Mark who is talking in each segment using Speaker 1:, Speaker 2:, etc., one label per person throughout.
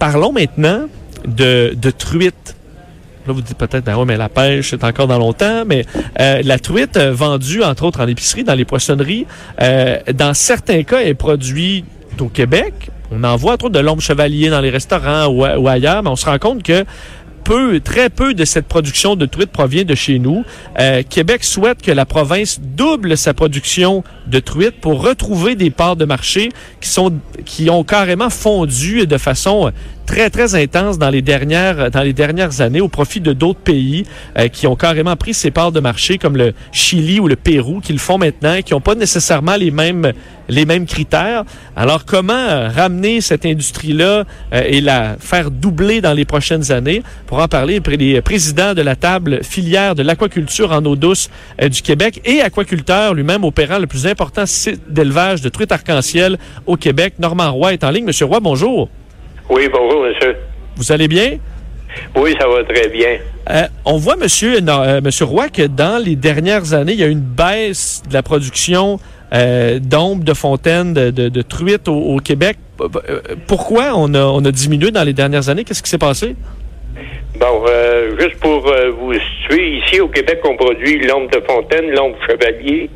Speaker 1: parlons maintenant de, de truite. Là, vous dites peut-être, ben ouais, mais la pêche, c'est encore dans longtemps, mais euh, la truite euh, vendue, entre autres, en épicerie, dans les poissonneries, euh, dans certains cas, est produite au Québec. On en voit, entre autres, de l'ombre chevalier dans les restaurants ou ailleurs, mais on se rend compte que très peu de cette production de truite provient de chez nous. Euh, Québec souhaite que la province double sa production de truite pour retrouver des parts de marché qui sont qui ont carrément fondu de façon très, très intense dans les dernières, dans les dernières années au profit de d'autres pays euh, qui ont carrément pris ces parts de marché comme le Chili ou le Pérou qui le font maintenant et qui n'ont pas nécessairement les mêmes, les mêmes critères. Alors, comment euh, ramener cette industrie-là euh, et la faire doubler dans les prochaines années? Pour en parler, les présidents de la table filière de l'aquaculture en eau douce du Québec et aquaculteur lui-même opérant le plus important site d'élevage de truites arc-en-ciel au Québec. Normand Roy est en ligne. Monsieur Roy, bonjour.
Speaker 2: Oui, bonjour, monsieur.
Speaker 1: Vous allez bien?
Speaker 2: Oui, ça va très bien.
Speaker 1: Euh, on voit, monsieur, euh, monsieur Roy, que dans les dernières années, il y a une baisse de la production euh, d'ombres, de fontaines, de, de, de truites au, au, Québec. Euh, pourquoi on a, on a diminué dans les dernières années? Qu'est-ce qui s'est passé?
Speaker 2: Bon, euh, juste pour euh, vous situer, ici au Québec, on produit l'ombre de fontaine, l'ombre chevalier,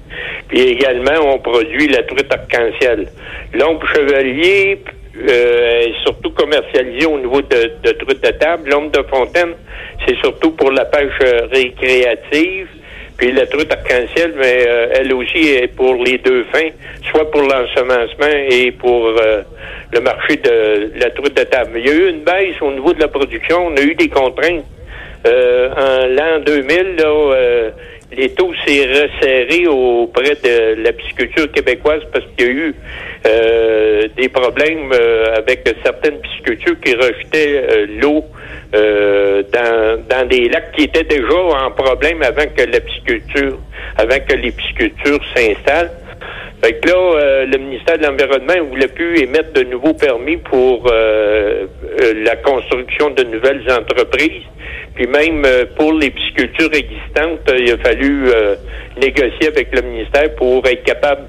Speaker 2: puis également on produit la truite arc-en-ciel. L'ombre chevalier euh, est surtout commercialisée au niveau de, de truite de table. L'ombre de fontaine, c'est surtout pour la pêche euh, récréative. Puis la truite arc-en-ciel, mais euh, elle aussi est pour les deux fins, soit pour l'ensemencement et pour euh, le marché de la truite de table. Il y a eu une baisse au niveau de la production. On a eu des contraintes. Euh, en l'an 2000, là, les taux s'est resserré auprès de la pisciculture québécoise parce qu'il y a eu euh, des problèmes euh, avec certaines piscicultures qui rejetaient euh, l'eau dans, dans des lacs qui étaient déjà en problème avant que la pisciculture, avant que les piscicultures s'installent. Fait que là, le ministère de l'Environnement voulait plus émettre de nouveaux permis pour la construction de nouvelles entreprises. Puis même pour les piscicultures existantes, il a fallu négocier avec le ministère pour être capable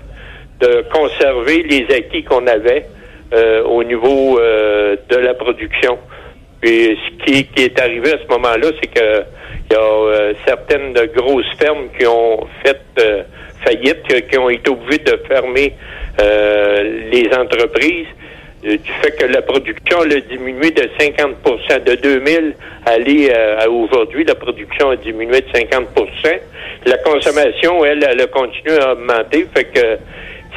Speaker 2: de conserver les acquis qu'on avait euh, au niveau euh, de la production. Puis ce qui, qui est arrivé à ce moment-là, c'est que il y a euh, certaines grosses fermes qui ont fait qui ont été obligées de fermer les entreprises. Du fait que la production a diminué de 50% De 2000 à aller à aujourd'hui, la production a diminué de 50% La consommation, elle, elle a continué à augmenter. Fait que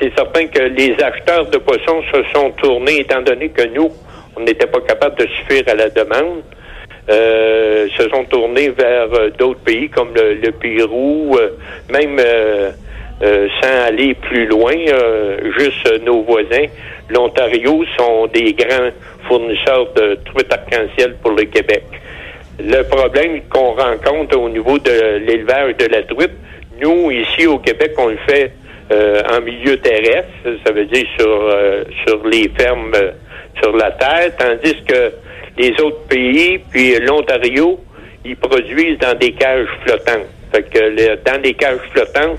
Speaker 2: c'est certain que les acheteurs de poissons se sont tournés, étant donné que nous, on n'était pas capable de suffire à la demande, euh, se sont tournés vers euh, d'autres pays comme le, Pérou, euh, même euh, sans aller plus loin, juste nos voisins. L'Ontario sont des grands fournisseurs de truites arc-en-ciel pour le Québec. Le problème qu'on rencontre au niveau de l'élevage de la truite, nous, ici au Québec, on le fait euh, en milieu terrestre, ça veut dire sur euh, sur les fermes euh, sur la terre, tandis que les autres pays, puis l'Ontario, ils produisent dans des cages flottantes. Fait que dans des cages flottantes,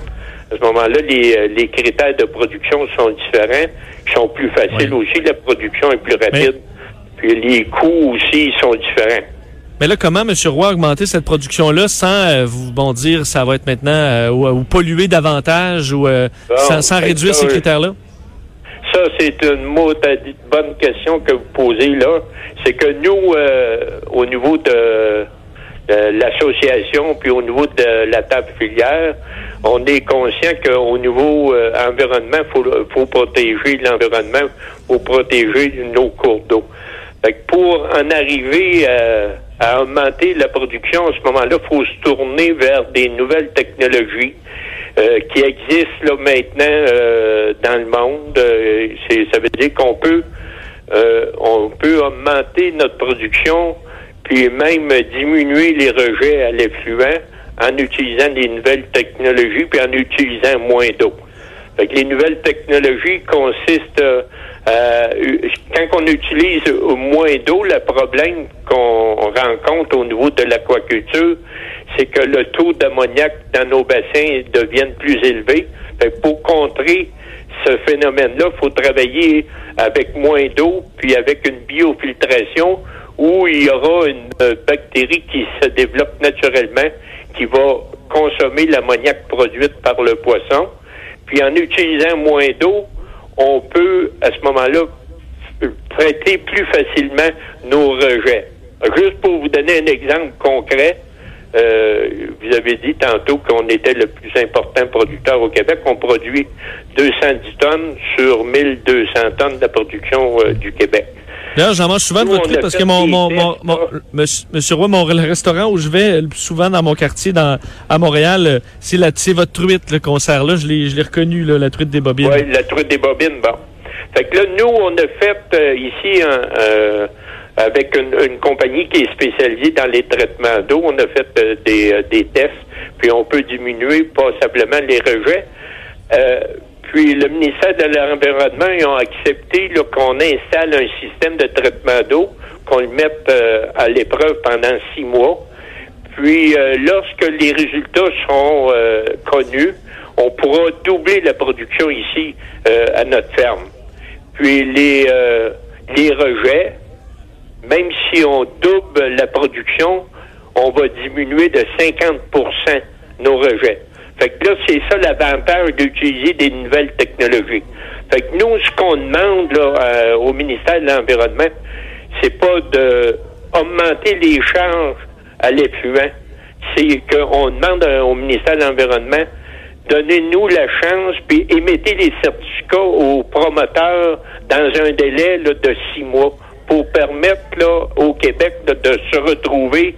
Speaker 2: à ce moment-là, les, les critères de production sont différents, sont plus faciles aussi, la production est plus rapide, puis les coûts aussi sont différents.
Speaker 1: Mais là, comment, M. Roy, augmenter cette production-là sans euh, vous bon dire ça va être maintenant euh, ou, polluer davantage ou euh, sans, sans, réduire ça, ces critères-là?
Speaker 2: Ça, c'est une bonne question que vous posez là. C'est que nous, au niveau de, l'association, puis au niveau de la table filière, on est conscient qu'au niveau environnement, il faut, faut protéger l'environnement, faut protéger nos cours d'eau. pour en arriver à à augmenter la production, à ce moment-là, faut se tourner vers des nouvelles technologies euh, qui existent là maintenant euh, dans le monde. Euh, ça veut dire qu'on peut on peut augmenter notre production, puis même diminuer les rejets à l'effluent en utilisant des nouvelles technologies, puis en utilisant moins d'eau. les nouvelles technologies consistent euh, quand on utilise moins d'eau, le problème qu'on rencontre au niveau de l'aquaculture, c'est que le taux d'ammoniac dans nos bassins devienne plus élevé. pour contrer ce phénomène-là, il faut travailler avec moins d'eau, puis avec une biofiltration où il y aura une bactérie qui se développe naturellement, qui va consommer l'ammoniac produite par le poisson. Puis en utilisant moins d'eau, on peut à ce moment-là traiter plus facilement nos rejets. Juste pour vous donner un exemple concret, euh, vous avez dit tantôt qu'on était le plus important producteur au Québec. On produit 210 tonnes sur 1200 tonnes de la production euh, du Québec.
Speaker 1: D'ailleurs, j'en mange souvent de votre truc parce que mon, mon, mon, monsieur, Roy, mon le restaurant où je vais souvent dans mon quartier dans, à Montréal, euh, c'est la, c'est votre truite, le concert là. Je l'ai, je l'ai reconnu, là, la truite des bobines.
Speaker 2: Oui, la truite des bobines, bon. Fait que là, nous, on a fait ici un, avec une, compagnie qui est spécialisée dans les traitements d'eau. On a fait euh, des, euh, des, tests, puis on peut diminuer passablement les rejets. Euh, puis le ministère de l'Environnement, ils ont accepté qu'on installe un système de traitement d'eau, qu'on le mette à l'épreuve pendant six mois. Puis lorsque les résultats seront connus, on pourra doubler la production ici à notre ferme. Puis les, les rejets, même si on double la production, on va diminuer de 50% nos rejets. Fait que là, c'est ça l'avantage d'utiliser des nouvelles technologies. Fait que nous, ce qu'on demande là, euh, au ministère de l'Environnement, c'est pas de augmenter les charges à l'effluent. C'est qu'on demande au ministère de l'Environnement donnez-nous la chance, puis émettez les certificats aux promoteurs dans un délai de six mois pour permettre là, au Québec de, se retrouver,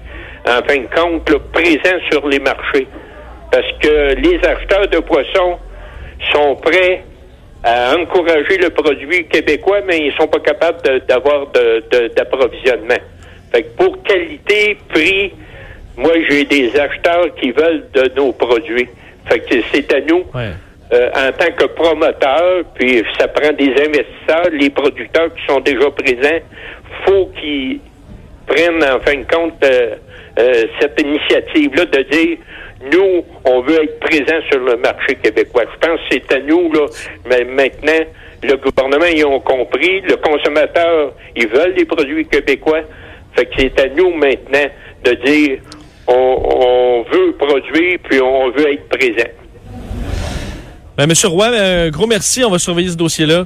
Speaker 2: en fin de compte, là, présent sur les marchés. Parce que les acheteurs de poissons sont prêts à encourager le produit québécois, mais ils sont pas capables d'avoir d'approvisionnement. fait que pour qualité, prix, moi j'ai des acheteurs qui veulent de nos produits. Fait que c'est à nous. Euh, en tant que promoteur, puis ça prend des investisseurs, les producteurs qui sont déjà présents, faut qu'ils prennent en fin de compte euh, euh, cette initiative-là de dire nous, on veut être présents sur le marché québécois. Je pense que c'est à nous, là, mais maintenant, le gouvernement, ils ont compris, le consommateur, ils veulent des produits québécois. Fait que c'est à nous maintenant de dire on veut produire, puis on veut être présent.
Speaker 1: Ben, Monsieur Roy, un gros merci. On va surveiller ce dossier-là.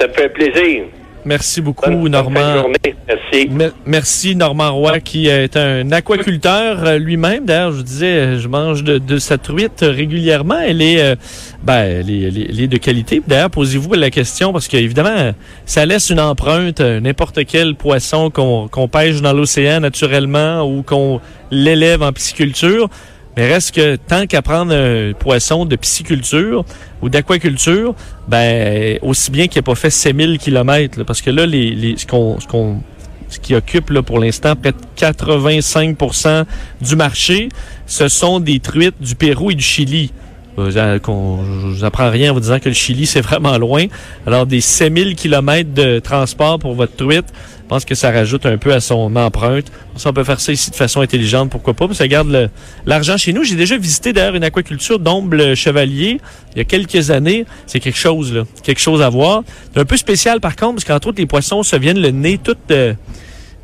Speaker 2: Ça me fait plaisir.
Speaker 1: Merci beaucoup, Normand.
Speaker 2: Merci.
Speaker 1: merci, Normand Roy, qui est un aquaculteur euh, lui-même. D'ailleurs, je vous disais, je mange de, sa truite régulièrement. Elle est, euh, ben, elle est, de qualité. D'ailleurs, posez-vous la question parce qu'évidemment, ça laisse une empreinte. Euh, n'importe quel poisson qu'on pêche dans l'océan naturellement ou qu'on l'élève en pisciculture, mais reste que tant qu'à prendre un poisson de pisciculture ou d'aquaculture, ben aussi bien qu'il n'ait pas fait 6000 kilomètres. Parce que là, les, les ce qu'on ce qu'on ce qui occupe là, pour l'instant près de 85% du marché, ce sont des truites du Pérou et du Chili. Euh, je vous rien en vous disant que le Chili, c'est vraiment loin. Alors, des 6000 kilomètres de transport pour votre truite, pense que ça rajoute un peu à son empreinte. Si on peut faire ça ici de façon intelligente, pourquoi pas? ça garde l'argent chez nous. J'ai déjà visité d'ailleurs une aquaculture d'omble chevalier il y a quelques années. C'est quelque chose, là. Quelque chose à voir. C'est un peu spécial par contre, parce qu'entre autres, les poissons se viennent le nez tout... Euh,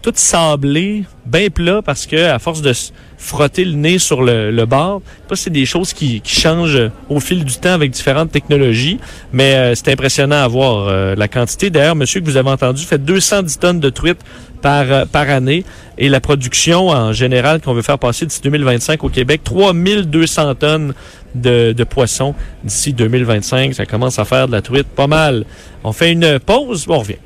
Speaker 1: tout sablé, bien plat, parce que à force de frotter le nez sur le, le bord, c'est des choses qui, qui, changent au fil du temps avec différentes technologies, mais euh, c'est impressionnant à voir euh, la quantité. D'ailleurs, monsieur que vous avez entendu fait 210 tonnes de truites par, euh, par année et la production en général qu'on veut faire passer d'ici 2025 au Québec, 3200 tonnes de, de poissons d'ici 2025. Ça commence à faire de la truite pas mal. On fait une pause, on revient.